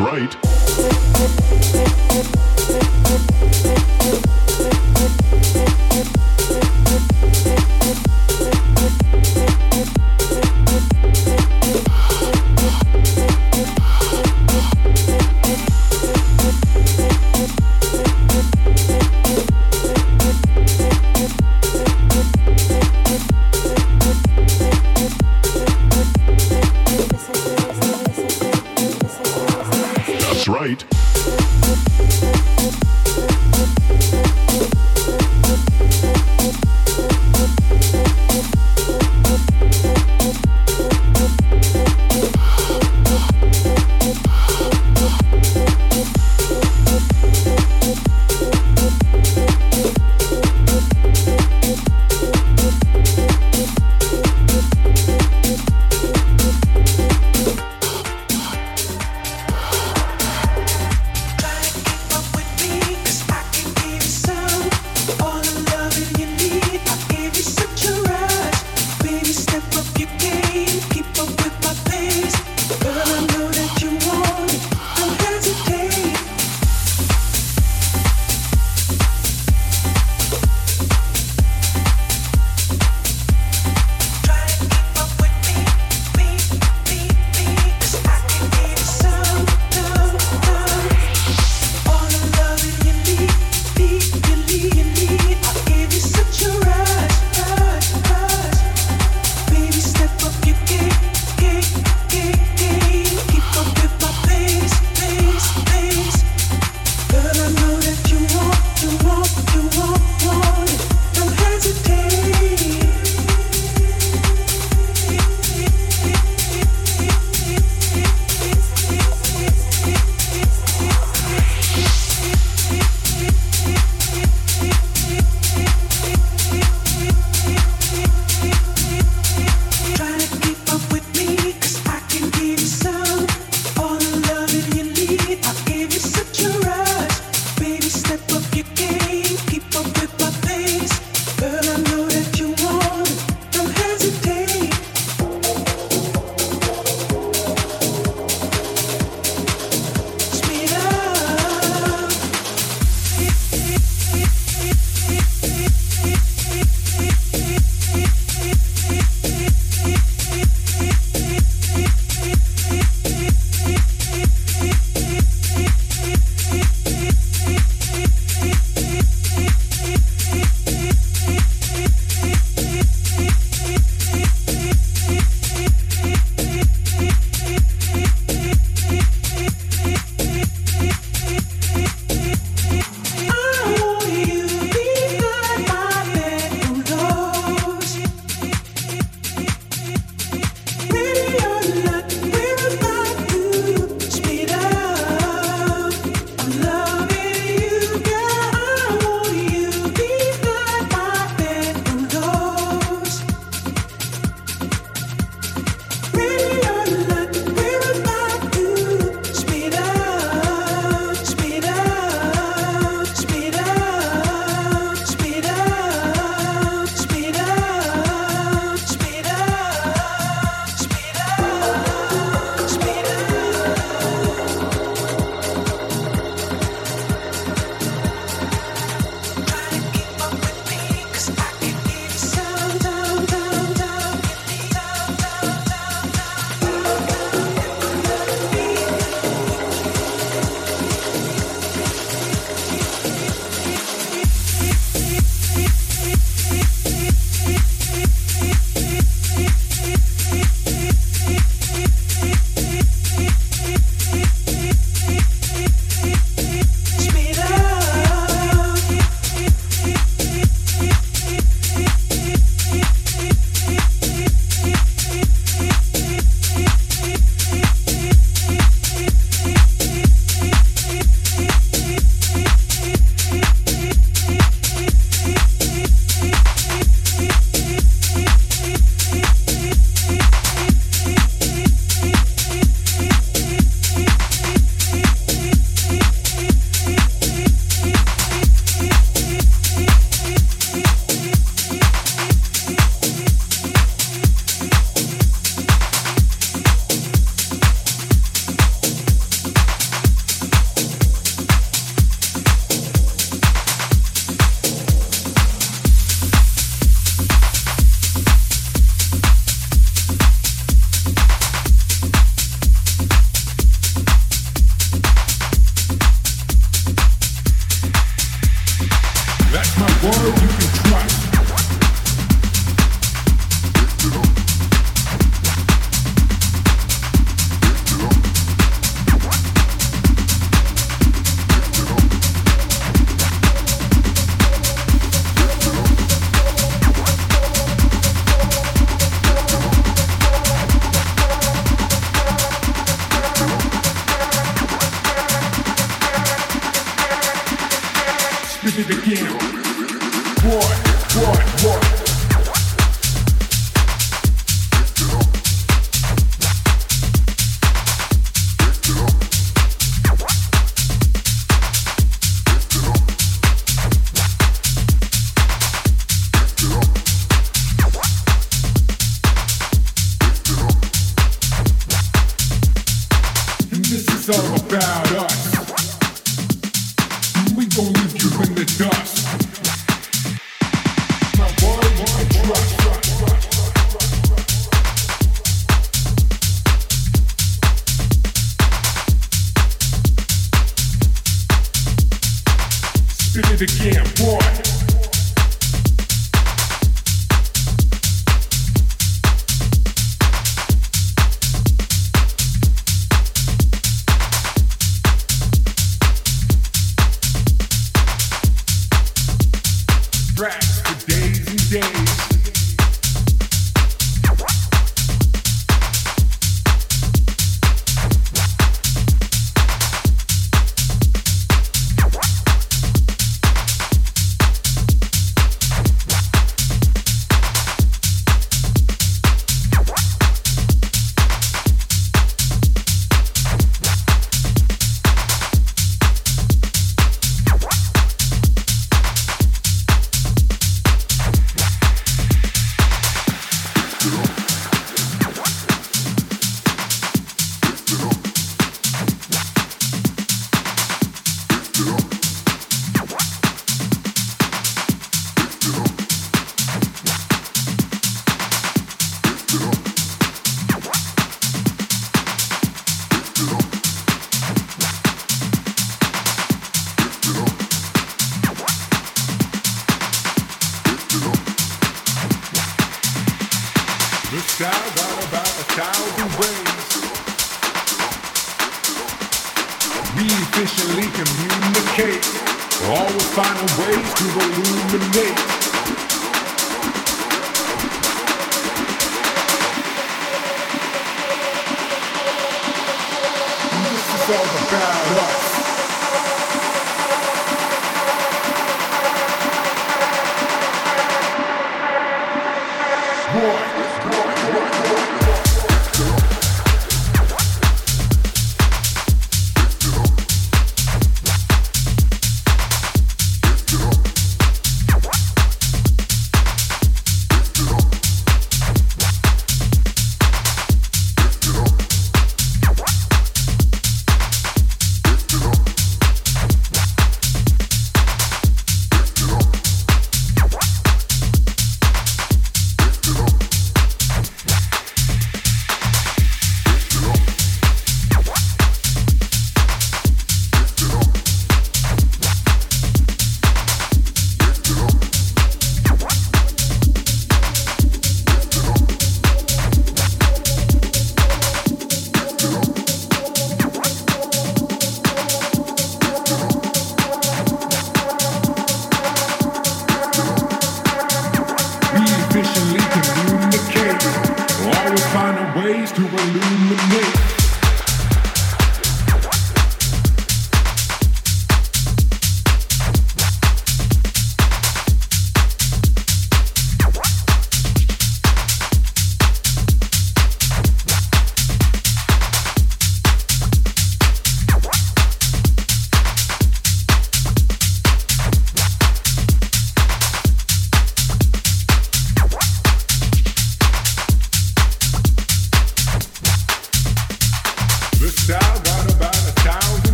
right.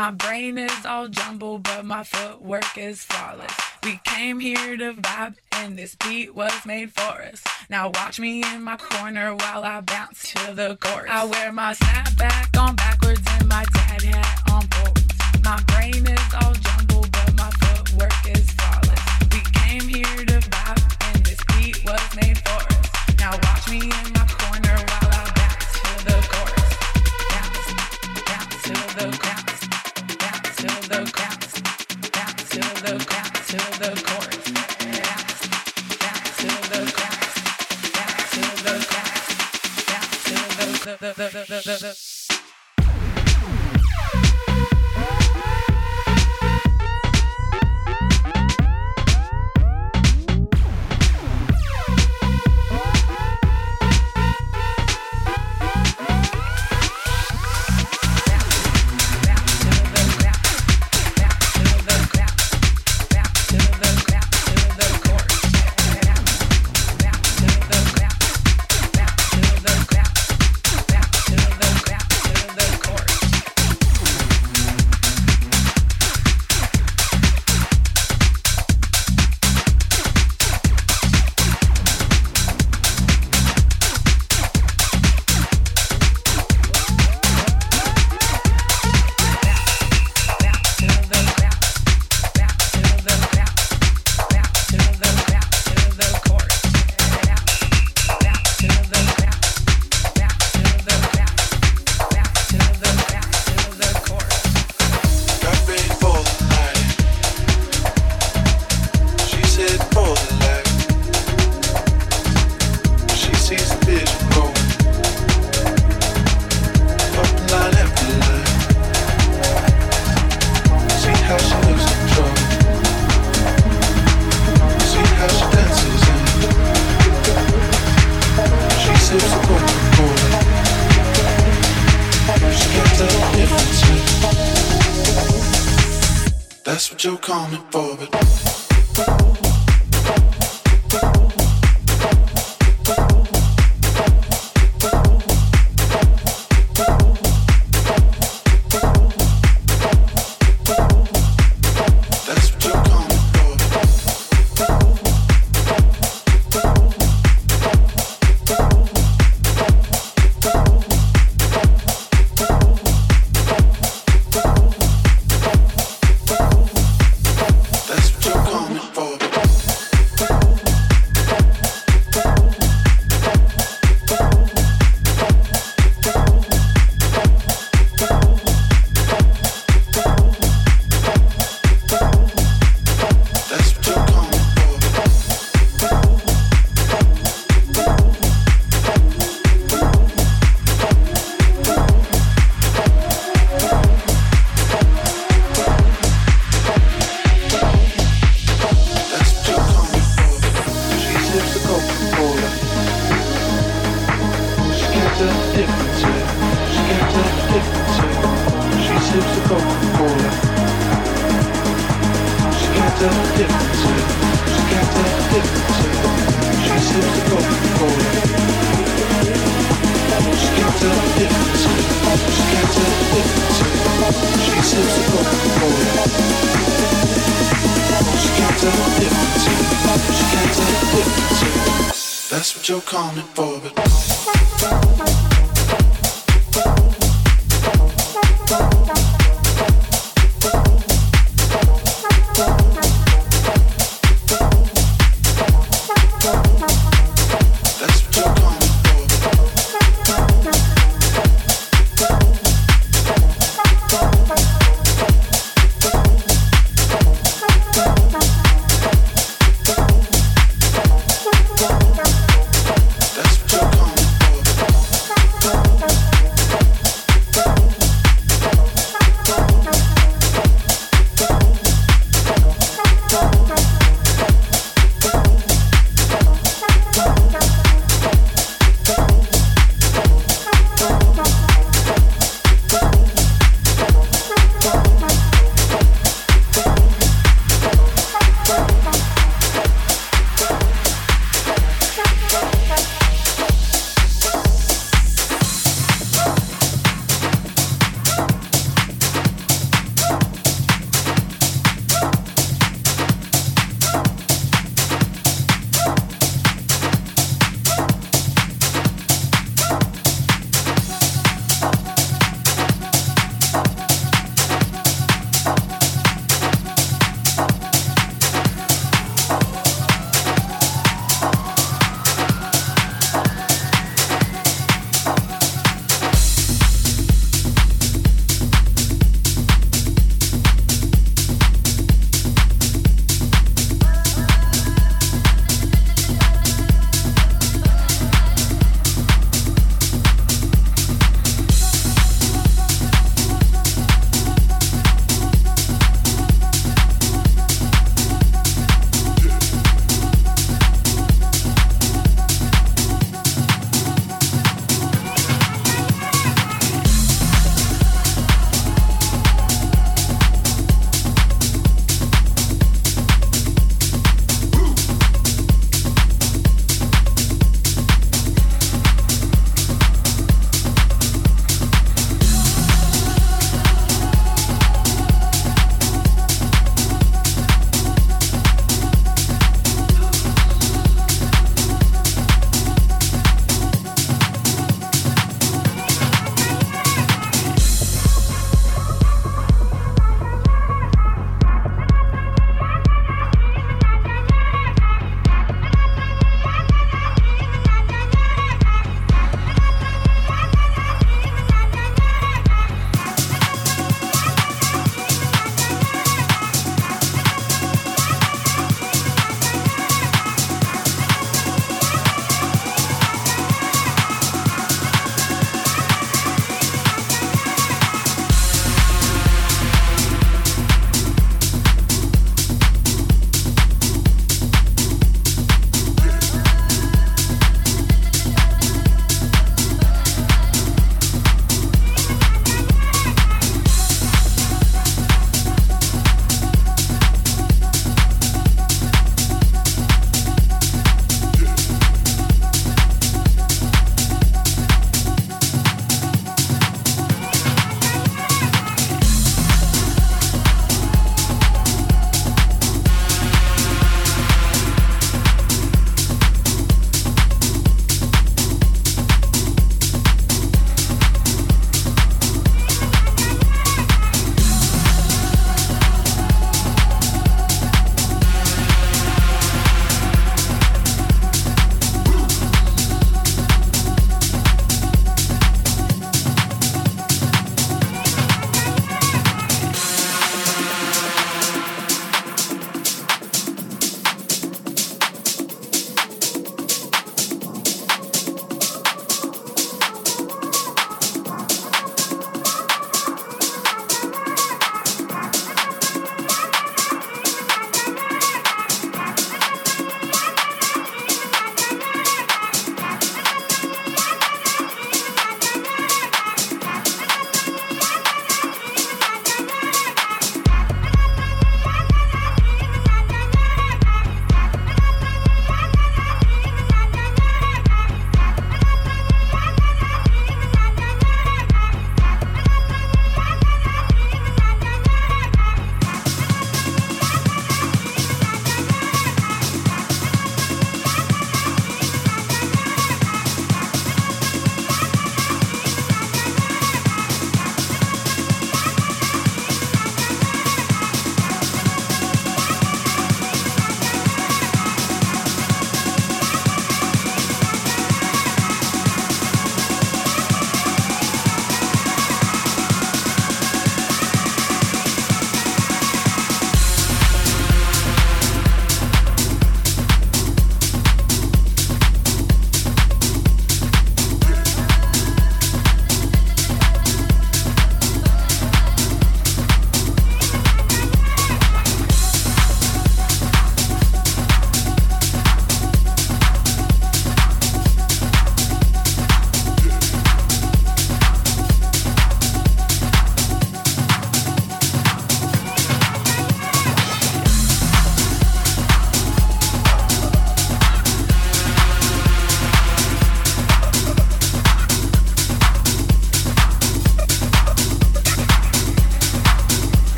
My brain is all jumbled, but my footwork is flawless. We came here to vibe, and this beat was made for us. Now watch me in my corner while I bounce to the chorus. I wear my snapback on backwards and my dad hat on bolts. My brain is all jumbled, but my footwork is flawless. We came here to vibe, and this beat was made for us. Now watch me in my corner while I bounce to the chorus. Bounce, bounce to the chorus. the the the the